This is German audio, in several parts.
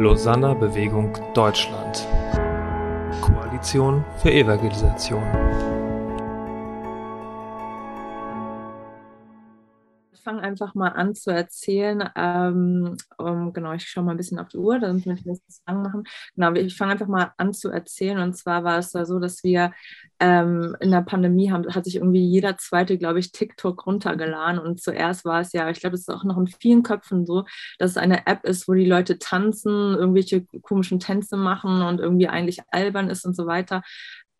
Lausanner Bewegung Deutschland. Koalition für Evangelisation. Ich fange einfach mal an zu erzählen. Ähm, um, genau, ich schaue mal ein bisschen auf die Uhr, damit wir das lang machen. Genau, ich fange einfach mal an zu erzählen. Und zwar war es da so, dass wir ähm, in der Pandemie haben, hat sich irgendwie jeder zweite, glaube ich, TikTok runtergeladen. Und zuerst war es ja, ich glaube, es ist auch noch in vielen Köpfen so, dass es eine App ist, wo die Leute tanzen, irgendwelche komischen Tänze machen und irgendwie eigentlich albern ist und so weiter.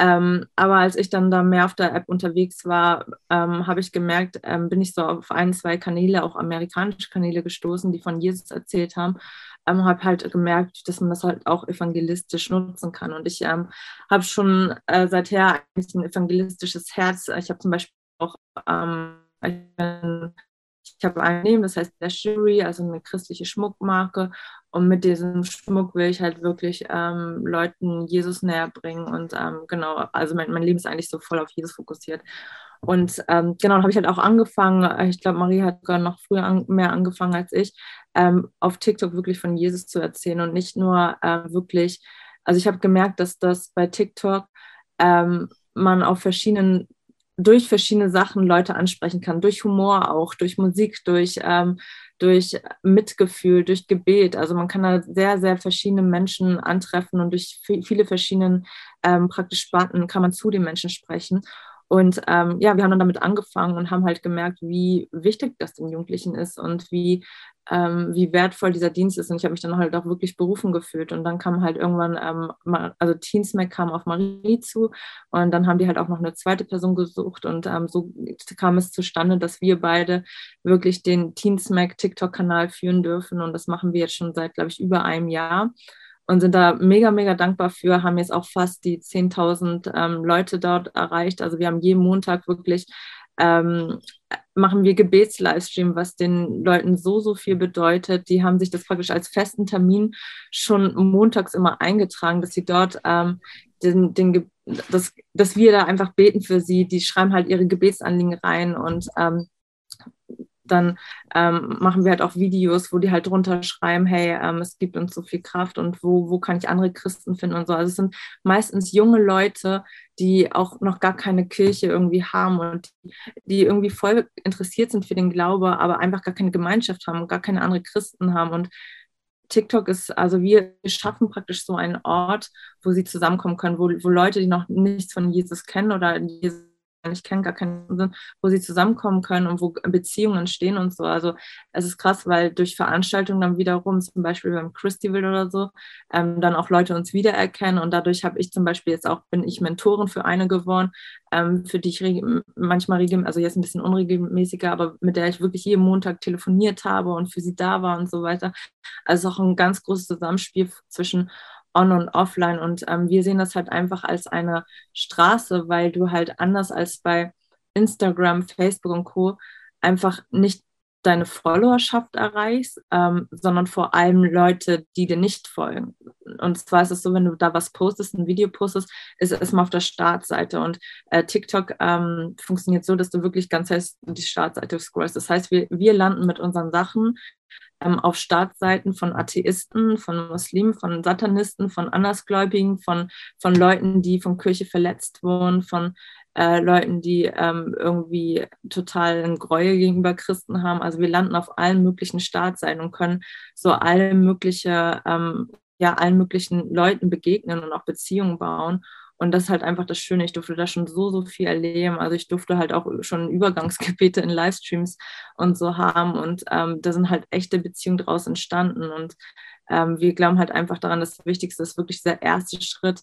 Ähm, aber als ich dann da mehr auf der App unterwegs war, ähm, habe ich gemerkt, ähm, bin ich so auf ein, zwei Kanäle, auch amerikanische Kanäle gestoßen, die von Jesus erzählt haben. Ähm, habe halt gemerkt, dass man das halt auch evangelistisch nutzen kann. Und ich ähm, habe schon äh, seither eigentlich ein evangelistisches Herz. Ich habe zum Beispiel auch ähm, ich habe ein Unternehmen, das heißt Jury, also eine christliche Schmuckmarke. Und mit diesem Schmuck will ich halt wirklich ähm, Leuten Jesus näher bringen. Und ähm, genau, also mein, mein Leben ist eigentlich so voll auf Jesus fokussiert. Und ähm, genau, habe ich halt auch angefangen, ich glaube, Marie hat sogar noch früher an, mehr angefangen als ich, ähm, auf TikTok wirklich von Jesus zu erzählen und nicht nur äh, wirklich, also ich habe gemerkt, dass das bei TikTok ähm, man auf verschiedenen durch verschiedene Sachen Leute ansprechen kann, durch Humor auch, durch Musik, durch, ähm, durch Mitgefühl, durch Gebet. Also man kann da sehr, sehr verschiedene Menschen antreffen und durch viele verschiedene ähm, praktisch Sparten kann man zu den Menschen sprechen. Und ähm, ja, wir haben dann damit angefangen und haben halt gemerkt, wie wichtig das den Jugendlichen ist und wie, ähm, wie wertvoll dieser Dienst ist. Und ich habe mich dann halt auch wirklich berufen gefühlt. Und dann kam halt irgendwann, ähm, also Teensmack kam auf Marie zu und dann haben die halt auch noch eine zweite Person gesucht. Und ähm, so kam es zustande, dass wir beide wirklich den Teensmack TikTok-Kanal führen dürfen. Und das machen wir jetzt schon seit, glaube ich, über einem Jahr und sind da mega, mega dankbar für, haben jetzt auch fast die 10.000 ähm, Leute dort erreicht. Also wir haben jeden Montag wirklich, ähm, machen wir Gebets-Livestream, was den Leuten so, so viel bedeutet. Die haben sich das praktisch als festen Termin schon montags immer eingetragen, dass sie dort ähm, den, den, das, dass wir da einfach beten für sie. Die schreiben halt ihre Gebetsanliegen rein und ähm, dann ähm, machen wir halt auch Videos, wo die halt drunter schreiben, hey, ähm, es gibt uns so viel Kraft und wo, wo kann ich andere Christen finden und so. Also es sind meistens junge Leute, die auch noch gar keine Kirche irgendwie haben und die irgendwie voll interessiert sind für den Glaube, aber einfach gar keine Gemeinschaft haben, gar keine andere Christen haben und TikTok ist, also wir schaffen praktisch so einen Ort, wo sie zusammenkommen können, wo, wo Leute, die noch nichts von Jesus kennen oder Jesus nicht kennen, gar keinen Sinn, wo sie zusammenkommen können und wo Beziehungen entstehen und so. Also es ist krass, weil durch Veranstaltungen dann wiederum, zum Beispiel beim Christival oder so, ähm, dann auch Leute uns wiedererkennen und dadurch habe ich zum Beispiel jetzt auch, bin ich Mentorin für eine geworden, ähm, für die ich manchmal regelmäßig, also jetzt ein bisschen unregelmäßiger, aber mit der ich wirklich jeden Montag telefoniert habe und für sie da war und so weiter. Also auch ein ganz großes Zusammenspiel zwischen on und offline. Und ähm, wir sehen das halt einfach als eine Straße, weil du halt anders als bei Instagram, Facebook und Co. einfach nicht deine Followerschaft erreichst, ähm, sondern vor allem Leute, die dir nicht folgen. Und zwar ist es so, wenn du da was postest, ein Video postest, ist es erstmal auf der Startseite. Und äh, TikTok ähm, funktioniert so, dass du wirklich ganz heiß die Startseite scrollst. Das heißt, wir, wir landen mit unseren Sachen auf Startseiten von Atheisten, von Muslimen, von Satanisten, von Andersgläubigen, von, von Leuten, die von Kirche verletzt wurden, von äh, Leuten, die ähm, irgendwie total ein Gräuel gegenüber Christen haben. Also wir landen auf allen möglichen Startseiten und können so alle mögliche, ähm, ja, allen möglichen Leuten begegnen und auch Beziehungen bauen. Und das ist halt einfach das Schöne. Ich durfte da schon so, so viel erleben. Also ich durfte halt auch schon Übergangsgebete in Livestreams und so haben. Und ähm, da sind halt echte Beziehungen daraus entstanden. Und ähm, wir glauben halt einfach daran, dass das Wichtigste ist wirklich der erste Schritt,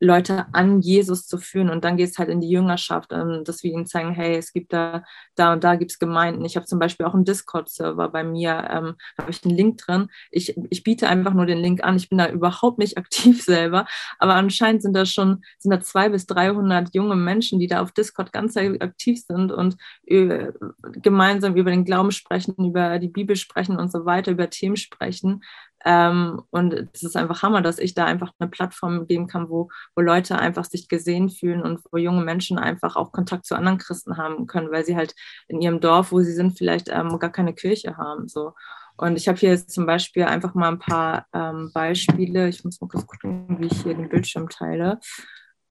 Leute an Jesus zu führen. Und dann geht es halt in die Jüngerschaft, ähm, dass wir ihnen zeigen, hey, es gibt da, da und da gibt es Gemeinden. Ich habe zum Beispiel auch einen Discord-Server bei mir, ähm, habe ich einen Link drin. Ich, ich biete einfach nur den Link an. Ich bin da überhaupt nicht aktiv selber, aber anscheinend sind da schon, sind da zwei bis 300 junge Menschen, die da auf Discord ganz aktiv sind und äh, gemeinsam über den Glauben sprechen, über die Bibel sprechen und so weiter, über Themen sprechen. Ähm, und es ist einfach Hammer, dass ich da einfach eine Plattform geben kann, wo, wo Leute einfach sich gesehen fühlen und wo junge Menschen einfach auch Kontakt zu anderen Christen haben können, weil sie halt in ihrem Dorf, wo sie sind, vielleicht ähm, gar keine Kirche haben. So. Und ich habe hier jetzt zum Beispiel einfach mal ein paar ähm, Beispiele. Ich muss mal kurz gucken, wie ich hier den Bildschirm teile.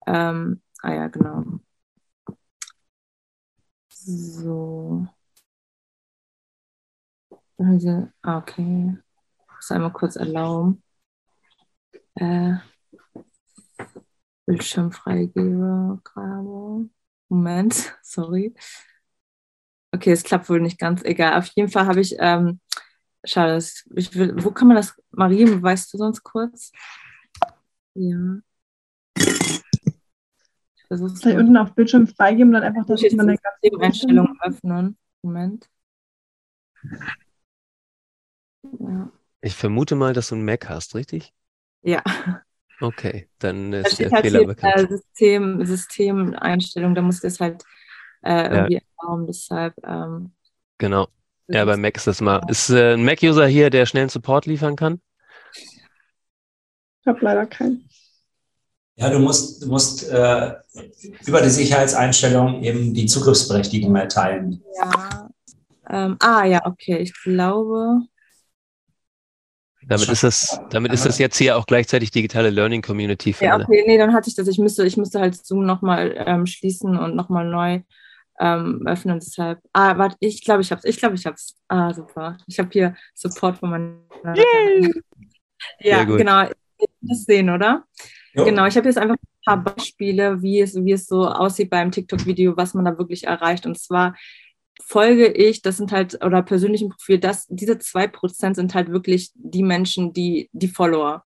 Ähm, ah ja, genau. So. Also, ah, okay. Ich muss einmal kurz erlauben. Äh, Bildschirm freigebe. Moment, sorry. Okay, es klappt wohl nicht ganz. Egal. Auf jeden Fall habe ich, ähm, schade, ich will, wo kann man das, Marie, weißt du sonst kurz? Ja. Ich Vielleicht unten auf Bildschirm freigeben, dann einfach das man eine ganze Einstellung öffnen. Moment. Ja. Ich vermute mal, dass du ein Mac hast, richtig? Ja. Okay, dann ist der halt Fehler bekannt. Äh, System, Systemeinstellung, da muss das halt äh, irgendwie ja. erlauben, deshalb. Ähm, genau. Ja, bei Mac ist das mal. Ist äh, ein Mac-User hier, der schnellen Support liefern kann? Ich habe leider keinen. Ja, du musst, du musst äh, über die Sicherheitseinstellungen eben die Zugriffsberechtigung erteilen. Ja. Ähm, ah, ja, okay. Ich glaube. Damit ist das, damit ist das jetzt hier auch gleichzeitig digitale Learning Community für Ja, okay, nee, dann hatte ich das. Ich müsste, ich müsste halt Zoom nochmal ähm, schließen und nochmal neu ähm, öffnen. Deshalb. Ah, warte, ich glaube, ich hab's. Ich glaube, ich hab's. Ah, super. Ich habe hier Support von meiner. Ja, genau. Das sehen, oder? Jo. Genau, ich habe jetzt einfach ein paar Beispiele, wie es, wie es so aussieht beim TikTok-Video, was man da wirklich erreicht. Und zwar folge ich, das sind halt, oder persönlichen Profil, das, diese zwei Prozent sind halt wirklich die Menschen, die, die Follower.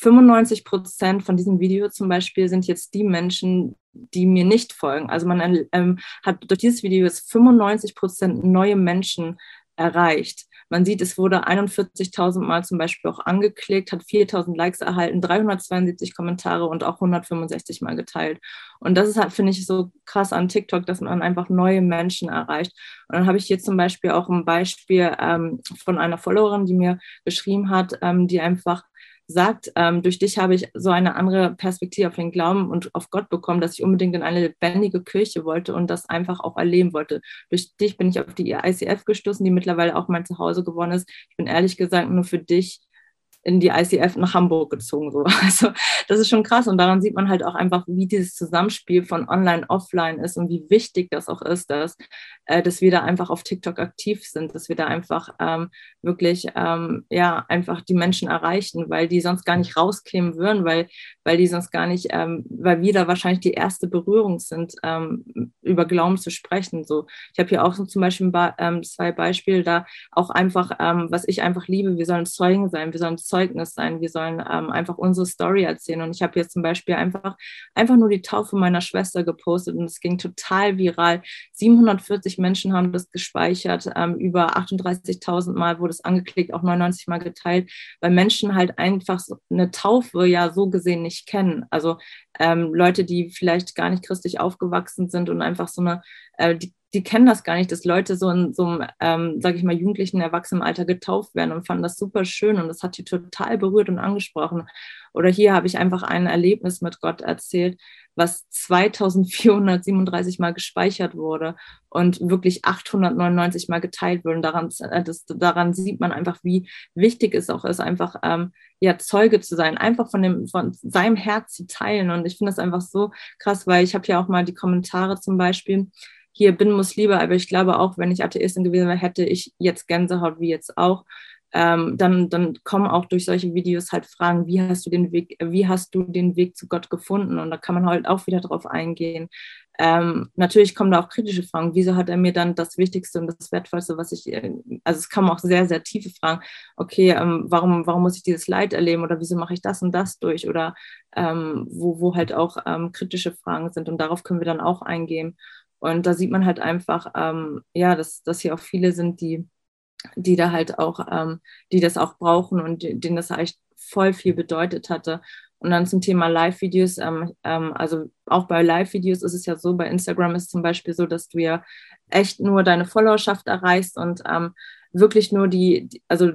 95 Prozent von diesem Video zum Beispiel sind jetzt die Menschen, die mir nicht folgen. Also man ähm, hat durch dieses Video jetzt 95 Prozent neue Menschen erreicht. Man sieht, es wurde 41.000 Mal zum Beispiel auch angeklickt, hat 4.000 Likes erhalten, 372 Kommentare und auch 165 Mal geteilt. Und das ist halt, finde ich, so krass an TikTok, dass man einfach neue Menschen erreicht. Und dann habe ich hier zum Beispiel auch ein Beispiel ähm, von einer Followerin, die mir geschrieben hat, ähm, die einfach sagt, ähm, durch dich habe ich so eine andere Perspektive auf den Glauben und auf Gott bekommen, dass ich unbedingt in eine lebendige Kirche wollte und das einfach auch erleben wollte. Durch dich bin ich auf die ICF gestoßen, die mittlerweile auch mein Zuhause geworden ist. Ich bin ehrlich gesagt nur für dich in die ICF nach Hamburg gezogen. So. Also das ist schon krass und daran sieht man halt auch einfach, wie dieses Zusammenspiel von Online, Offline ist und wie wichtig das auch ist, dass, äh, dass wir da einfach auf TikTok aktiv sind, dass wir da einfach ähm, wirklich ähm, ja einfach die Menschen erreichen, weil die sonst gar nicht rauskämen würden, weil, weil die sonst gar nicht, ähm, weil wir da wahrscheinlich die erste Berührung sind, ähm, über Glauben zu sprechen. So. Ich habe hier auch so zum Beispiel ähm, zwei Beispiele da, auch einfach, ähm, was ich einfach liebe, wir sollen Zeugen sein, wir sollen Zeugnis sein. Wir sollen ähm, einfach unsere Story erzählen. Und ich habe jetzt zum Beispiel einfach, einfach nur die Taufe meiner Schwester gepostet und es ging total viral. 740 Menschen haben das gespeichert, ähm, über 38.000 Mal wurde es angeklickt, auch 99 Mal geteilt, weil Menschen halt einfach so eine Taufe ja so gesehen nicht kennen. Also ähm, Leute, die vielleicht gar nicht christlich aufgewachsen sind und einfach so eine, äh, die die kennen das gar nicht, dass Leute so in so einem, ähm, sage ich mal, jugendlichen Erwachsenenalter getauft werden und fanden das super schön und das hat die total berührt und angesprochen. Oder hier habe ich einfach ein Erlebnis mit Gott erzählt, was 2437 Mal gespeichert wurde und wirklich 899 Mal geteilt wurde. Und daran, äh, das, daran sieht man einfach, wie wichtig es auch ist, einfach ähm, ja, Zeuge zu sein, einfach von, dem, von seinem Herz zu teilen. Und ich finde das einfach so krass, weil ich habe ja auch mal die Kommentare zum Beispiel hier bin Muslime, aber ich glaube auch, wenn ich Atheistin gewesen wäre, hätte ich jetzt Gänsehaut wie jetzt auch. Ähm, dann, dann kommen auch durch solche Videos halt Fragen, wie hast du den Weg, wie hast du den Weg zu Gott gefunden? Und da kann man halt auch wieder drauf eingehen. Ähm, natürlich kommen da auch kritische Fragen. Wieso hat er mir dann das Wichtigste und das Wertvollste, was ich, äh, also es kamen auch sehr, sehr tiefe Fragen. Okay, ähm, warum, warum muss ich dieses Leid erleben oder wieso mache ich das und das durch? Oder ähm, wo, wo halt auch ähm, kritische Fragen sind und darauf können wir dann auch eingehen. Und da sieht man halt einfach, ähm, ja, dass, dass hier auch viele sind, die, die da halt auch, ähm, die das auch brauchen und denen das echt voll viel bedeutet hatte. Und dann zum Thema Live-Videos, ähm, ähm, also auch bei Live-Videos ist es ja so, bei Instagram ist zum Beispiel so, dass du ja echt nur deine Followerschaft erreichst und ähm, wirklich nur die, also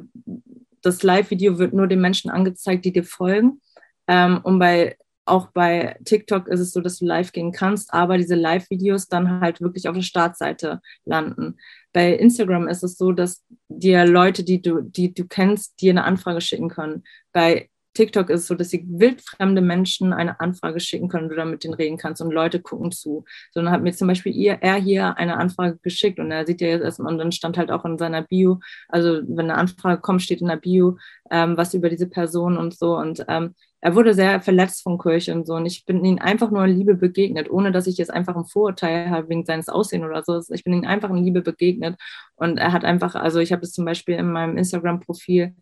das Live-Video wird nur den Menschen angezeigt, die dir folgen. Ähm, und bei auch bei TikTok ist es so, dass du live gehen kannst, aber diese Live-Videos dann halt wirklich auf der Startseite landen. Bei Instagram ist es so, dass dir Leute, die du, die du kennst, dir eine Anfrage schicken können. Bei TikTok ist so, dass sie wildfremde Menschen eine Anfrage schicken können du dann mit denen reden kannst und Leute gucken zu. So, dann hat mir zum Beispiel ihr, er hier eine Anfrage geschickt und er sieht ja jetzt erstmal und dann stand halt auch in seiner Bio, also wenn eine Anfrage kommt, steht in der Bio ähm, was über diese Person und so und ähm, er wurde sehr verletzt von Kirche und so. Und ich bin ihm einfach nur in Liebe begegnet, ohne dass ich jetzt einfach ein Vorurteil habe wegen seines Aussehens oder so. Ich bin ihm einfach in Liebe begegnet. Und er hat einfach, also ich habe es zum Beispiel in meinem Instagram-Profil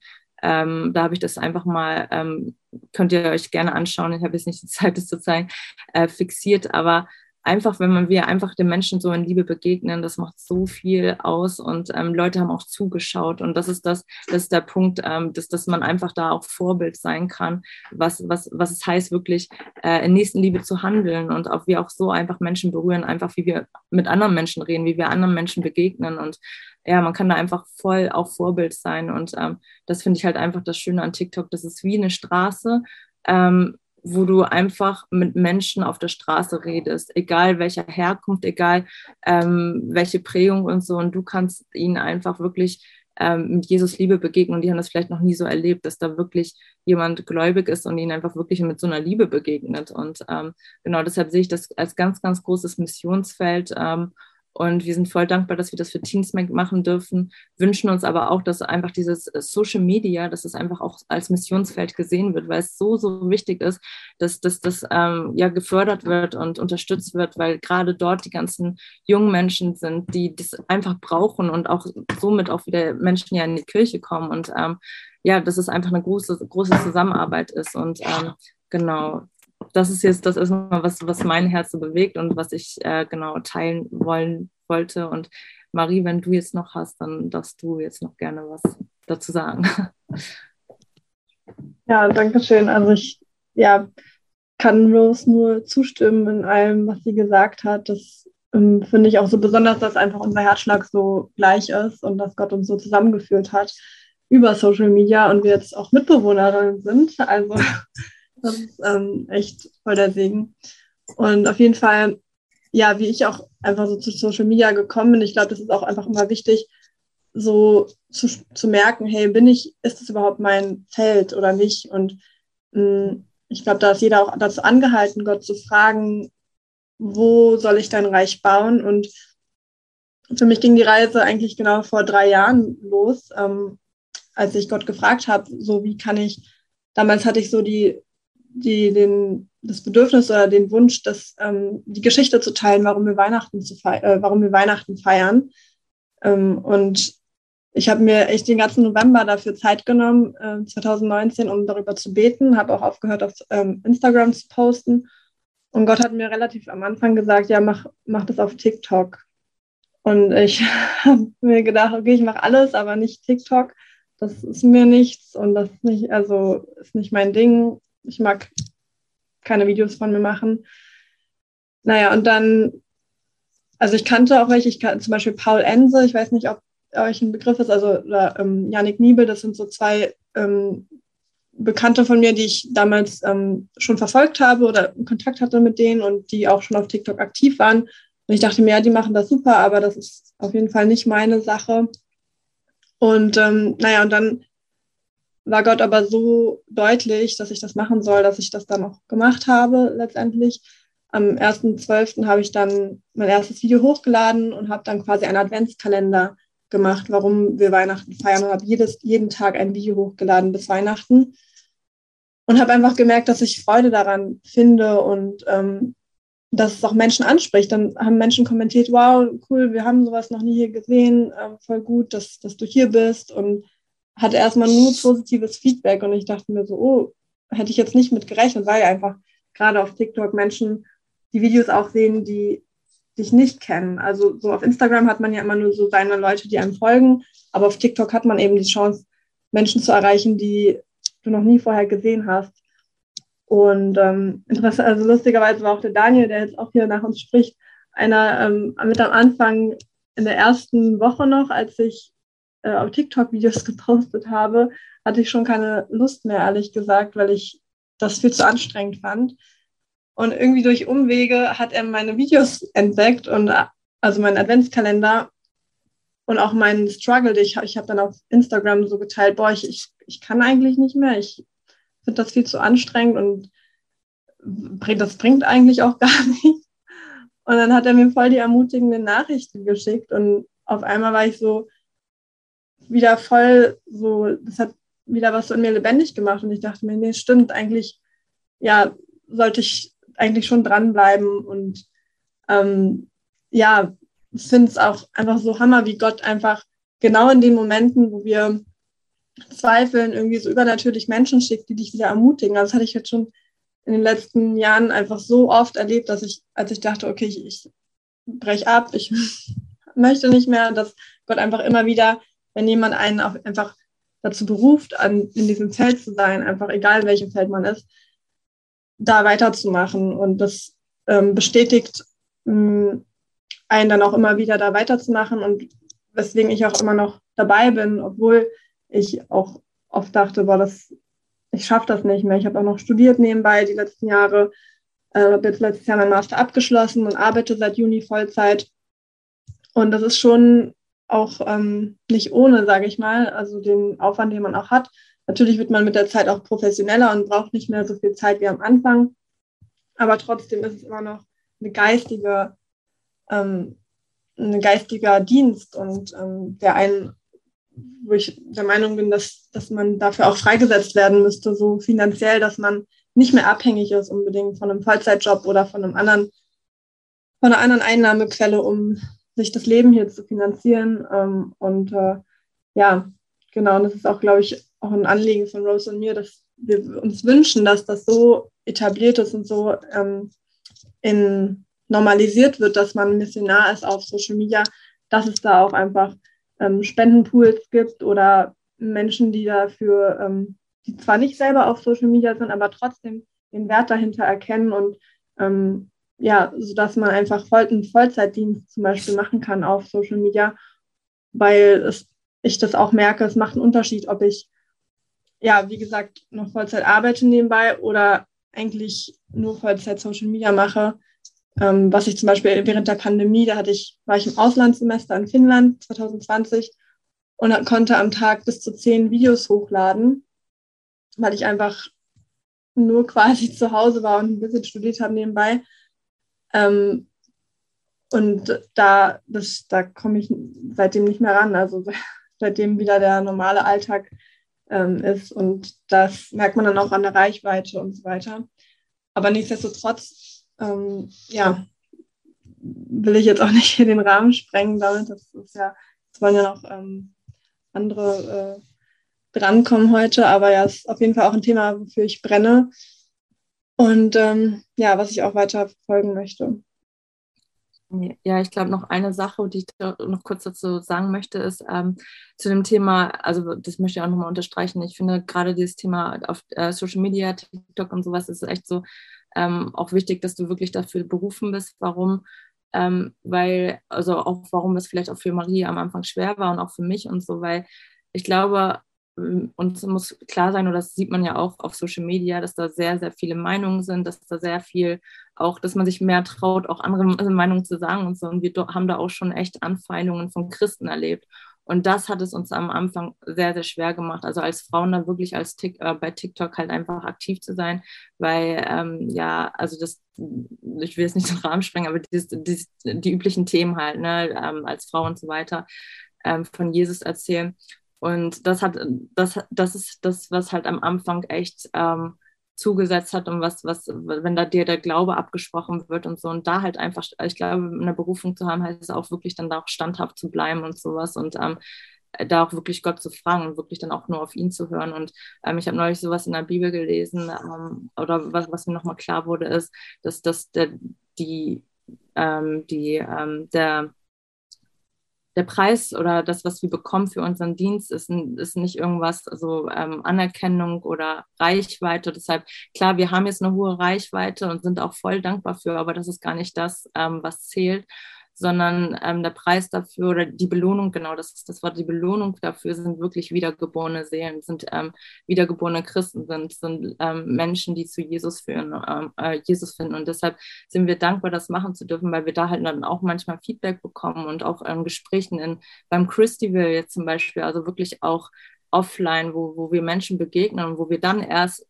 ähm, da habe ich das einfach mal, ähm, könnt ihr euch gerne anschauen, ich habe jetzt nicht die Zeit, das zu zeigen, äh, fixiert, aber einfach, wenn man wir einfach den Menschen so in Liebe begegnen, das macht so viel aus. Und ähm, Leute haben auch zugeschaut. Und das ist das, das ist der Punkt, ähm, dass, dass man einfach da auch Vorbild sein kann, was, was, was es heißt, wirklich äh, in Nächstenliebe zu handeln und auch wir auch so einfach Menschen berühren, einfach wie wir mit anderen Menschen reden, wie wir anderen Menschen begegnen. Und ja, man kann da einfach voll auch Vorbild sein. Und ähm, das finde ich halt einfach das Schöne an TikTok. Das ist wie eine Straße, ähm, wo du einfach mit Menschen auf der Straße redest, egal welcher Herkunft, egal ähm, welche Prägung und so. Und du kannst ihnen einfach wirklich ähm, mit Jesus Liebe begegnen. Und die haben das vielleicht noch nie so erlebt, dass da wirklich jemand gläubig ist und ihnen einfach wirklich mit so einer Liebe begegnet. Und ähm, genau deshalb sehe ich das als ganz, ganz großes Missionsfeld. Und wir sind voll dankbar, dass wir das für Teens machen dürfen, wünschen uns aber auch, dass einfach dieses äh, Social Media, dass es einfach auch als Missionsfeld gesehen wird, weil es so, so wichtig ist, dass, dass das ähm, ja gefördert wird und unterstützt wird, weil gerade dort die ganzen jungen Menschen sind, die das einfach brauchen und auch somit auch wieder Menschen ja in die Kirche kommen. Und ähm, ja, dass es einfach eine große, große Zusammenarbeit ist. Und ähm, genau, das ist jetzt das erstmal, was, was mein Herz so bewegt und was ich äh, genau teilen wollen wollte. Und Marie, wenn du jetzt noch hast, dann darfst du jetzt noch gerne was dazu sagen. Ja, danke schön. Also ich ja, kann Rose nur zustimmen in allem, was sie gesagt hat. Das ähm, finde ich auch so besonders, dass einfach unser Herzschlag so gleich ist und dass Gott uns so zusammengeführt hat über Social Media und wir jetzt auch Mitbewohnerinnen sind. Also das ist ähm, echt voll der Segen. Und auf jeden Fall, ja, wie ich auch einfach so zu Social Media gekommen bin, ich glaube, das ist auch einfach immer wichtig, so zu, zu merken, hey, bin ich, ist das überhaupt mein Feld oder nicht? Und mh, mm, ich glaube, da ist jeder auch dazu angehalten, Gott zu fragen, wo soll ich dein Reich bauen? Und für mich ging die Reise eigentlich genau vor drei Jahren los, ähm, als ich Gott gefragt habe, so wie kann ich, damals hatte ich so die die, den, das Bedürfnis oder den Wunsch, dass, ähm, die Geschichte zu teilen, warum wir Weihnachten, zu äh, warum wir Weihnachten feiern. Ähm, und ich habe mir echt den ganzen November dafür Zeit genommen, äh, 2019, um darüber zu beten, habe auch aufgehört, auf ähm, Instagram zu posten. Und Gott hat mir relativ am Anfang gesagt, ja, mach, mach das auf TikTok. Und ich habe mir gedacht, okay, ich mache alles, aber nicht TikTok. Das ist mir nichts und das ist nicht, also ist nicht mein Ding. Ich mag keine Videos von mir machen. Naja, und dann, also ich kannte auch welche, ich kannte zum Beispiel Paul Ense, ich weiß nicht, ob euch ein Begriff ist, also oder, ähm, Janik Niebel, das sind so zwei ähm, Bekannte von mir, die ich damals ähm, schon verfolgt habe oder Kontakt hatte mit denen und die auch schon auf TikTok aktiv waren. Und ich dachte mir, ja, die machen das super, aber das ist auf jeden Fall nicht meine Sache. Und ähm, naja, und dann war Gott aber so deutlich, dass ich das machen soll, dass ich das dann auch gemacht habe letztendlich. Am 1.12. habe ich dann mein erstes Video hochgeladen und habe dann quasi einen Adventskalender gemacht, warum wir Weihnachten feiern und habe jedes, jeden Tag ein Video hochgeladen bis Weihnachten und habe einfach gemerkt, dass ich Freude daran finde und ähm, dass es auch Menschen anspricht. Dann haben Menschen kommentiert, wow, cool, wir haben sowas noch nie hier gesehen, äh, voll gut, dass, dass du hier bist und hatte erstmal nur positives Feedback und ich dachte mir so, oh, hätte ich jetzt nicht mit gerechnet, weil einfach gerade auf TikTok Menschen die Videos auch sehen, die dich nicht kennen. Also so auf Instagram hat man ja immer nur so seine Leute, die einem folgen, aber auf TikTok hat man eben die Chance, Menschen zu erreichen, die du noch nie vorher gesehen hast. Und ähm, interessant, also lustigerweise war auch der Daniel, der jetzt auch hier nach uns spricht, einer ähm, mit am Anfang in der ersten Woche noch, als ich äh, auf TikTok Videos gepostet habe, hatte ich schon keine Lust mehr, ehrlich gesagt, weil ich das viel zu anstrengend fand. Und irgendwie durch Umwege hat er meine Videos entdeckt und also meinen Adventskalender und auch meinen Struggle. Ich, ich habe dann auf Instagram so geteilt, boah, ich, ich, ich kann eigentlich nicht mehr. Ich finde das viel zu anstrengend und das bringt eigentlich auch gar nichts. Und dann hat er mir voll die ermutigenden Nachrichten geschickt und auf einmal war ich so wieder voll so, das hat wieder was so in mir lebendig gemacht und ich dachte mir, nee, stimmt, eigentlich, ja, sollte ich eigentlich schon dranbleiben und ähm, ja, finde es auch einfach so Hammer, wie Gott einfach genau in den Momenten, wo wir zweifeln, irgendwie so übernatürlich Menschen schickt, die dich wieder ermutigen. Also das hatte ich jetzt schon in den letzten Jahren einfach so oft erlebt, dass ich, als ich dachte, okay, ich, ich breche ab, ich möchte nicht mehr, dass Gott einfach immer wieder, wenn jemand einen auch einfach dazu beruft, an, in diesem Feld zu sein, einfach egal in welchem Feld man ist, da weiterzumachen. Und das ähm, bestätigt mh, mm, einen dann auch immer wieder da weiterzumachen und weswegen ich auch immer noch dabei bin, obwohl ich auch oft dachte, boah, das ich schaffe das nicht mehr. Ich habe auch noch studiert nebenbei die letzten Jahre, äh, habe jetzt letztes Jahr mein Master abgeschlossen und arbeite seit Juni Vollzeit. Und das ist schon auch ähm, nicht ohne, sage ich mal, also den Aufwand, den man auch hat. Natürlich wird man mit der Zeit auch professioneller und braucht nicht mehr so viel Zeit wie am Anfang. Aber trotzdem ist es immer noch eine geistige, ähm, ein geistiger Dienst und ähm, der einen wo ich der Meinung bin, dass, dass man dafür auch freigesetzt werden müsste, so finanziell, dass man nicht mehr abhängig ist unbedingt von einem Vollzeitjob oder von einem anderen, von einer anderen Einnahmequelle, um sich das Leben hier zu finanzieren. Ähm, und äh, ja, genau, und das ist auch, glaube ich, auch ein Anliegen von Rose und mir, dass wir uns wünschen, dass das so etabliert ist und so ähm, in, normalisiert wird, dass man Missionar ist auf Social Media, dass es da auch einfach ähm, Spendenpools gibt oder Menschen, die dafür, ähm, die zwar nicht selber auf Social Media sind, aber trotzdem den Wert dahinter erkennen und ähm, ja, sodass man einfach voll, einen Vollzeitdienst zum Beispiel machen kann auf Social Media, weil es, ich das auch merke, es macht einen Unterschied, ob ich, ja, wie gesagt, noch Vollzeit arbeite nebenbei oder eigentlich nur Vollzeit Social Media mache. Ähm, was ich zum Beispiel während der Pandemie, da hatte ich, war ich im Auslandssemester in Finnland 2020 und konnte am Tag bis zu zehn Videos hochladen, weil ich einfach nur quasi zu Hause war und ein bisschen studiert habe nebenbei. Ähm, und da, das, da komme ich seitdem nicht mehr ran. Also seitdem wieder der normale Alltag ähm, ist. Und das merkt man dann auch an der Reichweite und so weiter. Aber nichtsdestotrotz ähm, ja, will ich jetzt auch nicht hier den Rahmen sprengen damit. Das ist ja, es wollen ja noch ähm, andere äh, drankommen heute, aber ja, es ist auf jeden Fall auch ein Thema, wofür ich brenne. Und ähm, ja, was ich auch weiter verfolgen möchte. Ja, ich glaube, noch eine Sache, die ich noch kurz dazu sagen möchte, ist ähm, zu dem Thema, also das möchte ich auch nochmal unterstreichen. Ich finde gerade dieses Thema auf äh, Social Media, TikTok und sowas ist echt so ähm, auch wichtig, dass du wirklich dafür berufen bist. Warum? Ähm, weil, also auch warum es vielleicht auch für Marie am Anfang schwer war und auch für mich und so, weil ich glaube, ähm, und es muss klar sein, oder das sieht man ja auch auf Social Media, dass da sehr, sehr viele Meinungen sind, dass da sehr viel auch, dass man sich mehr traut, auch andere Meinungen zu sagen und so. Und wir haben da auch schon echt Anfeindungen von Christen erlebt. Und das hat es uns am Anfang sehr, sehr schwer gemacht. Also als Frauen da wirklich als Tick, äh, bei TikTok halt einfach aktiv zu sein, weil ähm, ja, also das, ich will jetzt nicht den Rahmen sprengen, aber dieses, dieses, die üblichen Themen halt, ne, ähm, als Frau und so weiter, ähm, von Jesus erzählen. Und das hat, das, das ist das, was halt am Anfang echt ähm, zugesetzt hat und was, was, wenn da dir der Glaube abgesprochen wird und so und da halt einfach, ich glaube, eine Berufung zu haben, heißt es auch wirklich dann da auch standhaft zu bleiben und sowas und ähm, da auch wirklich Gott zu fragen und wirklich dann auch nur auf ihn zu hören. Und ähm, ich habe neulich sowas in der Bibel gelesen, ähm, oder was, was mir nochmal klar wurde, ist, dass, dass der, die, ähm, die, ähm, der, der Preis oder das, was wir bekommen für unseren Dienst, ist, ist nicht irgendwas, also ähm, Anerkennung oder Reichweite. Deshalb, klar, wir haben jetzt eine hohe Reichweite und sind auch voll dankbar für, aber das ist gar nicht das, ähm, was zählt, sondern ähm, der Preis dafür oder die Belohnung, genau, das ist das Wort, die Belohnung dafür sind wirklich wiedergeborene Seelen, sind ähm, wiedergeborene Christen, sind, sind ähm, Menschen, die zu Jesus führen, ähm, äh, Jesus finden. Und deshalb sind wir dankbar, das machen zu dürfen, weil wir da halt dann auch manchmal Feedback bekommen und auch ähm, Gesprächen in, beim Christival jetzt zum Beispiel, also wirklich auch offline, wo, wo wir Menschen begegnen und wo wir dann erst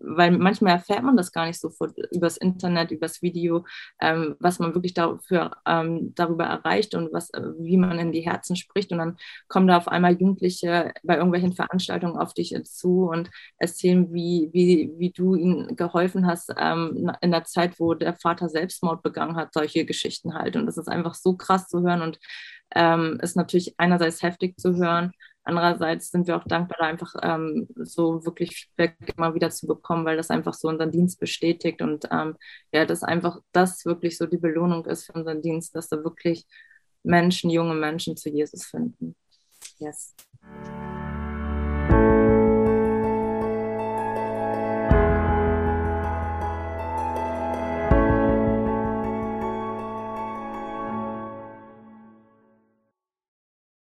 weil manchmal erfährt man das gar nicht so übers Internet, übers Video, ähm, was man wirklich dafür, ähm, darüber erreicht und was, äh, wie man in die Herzen spricht. Und dann kommen da auf einmal Jugendliche bei irgendwelchen Veranstaltungen auf dich zu und erzählen, wie, wie, wie du ihnen geholfen hast ähm, in der Zeit, wo der Vater Selbstmord begangen hat, solche Geschichten halt. Und das ist einfach so krass zu hören und ähm, ist natürlich einerseits heftig zu hören, Andererseits sind wir auch dankbar, da einfach ähm, so wirklich Feedback immer wieder zu bekommen, weil das einfach so unseren Dienst bestätigt und ähm, ja, dass einfach das wirklich so die Belohnung ist für unseren Dienst, dass da wirklich Menschen, junge Menschen zu Jesus finden. Yes.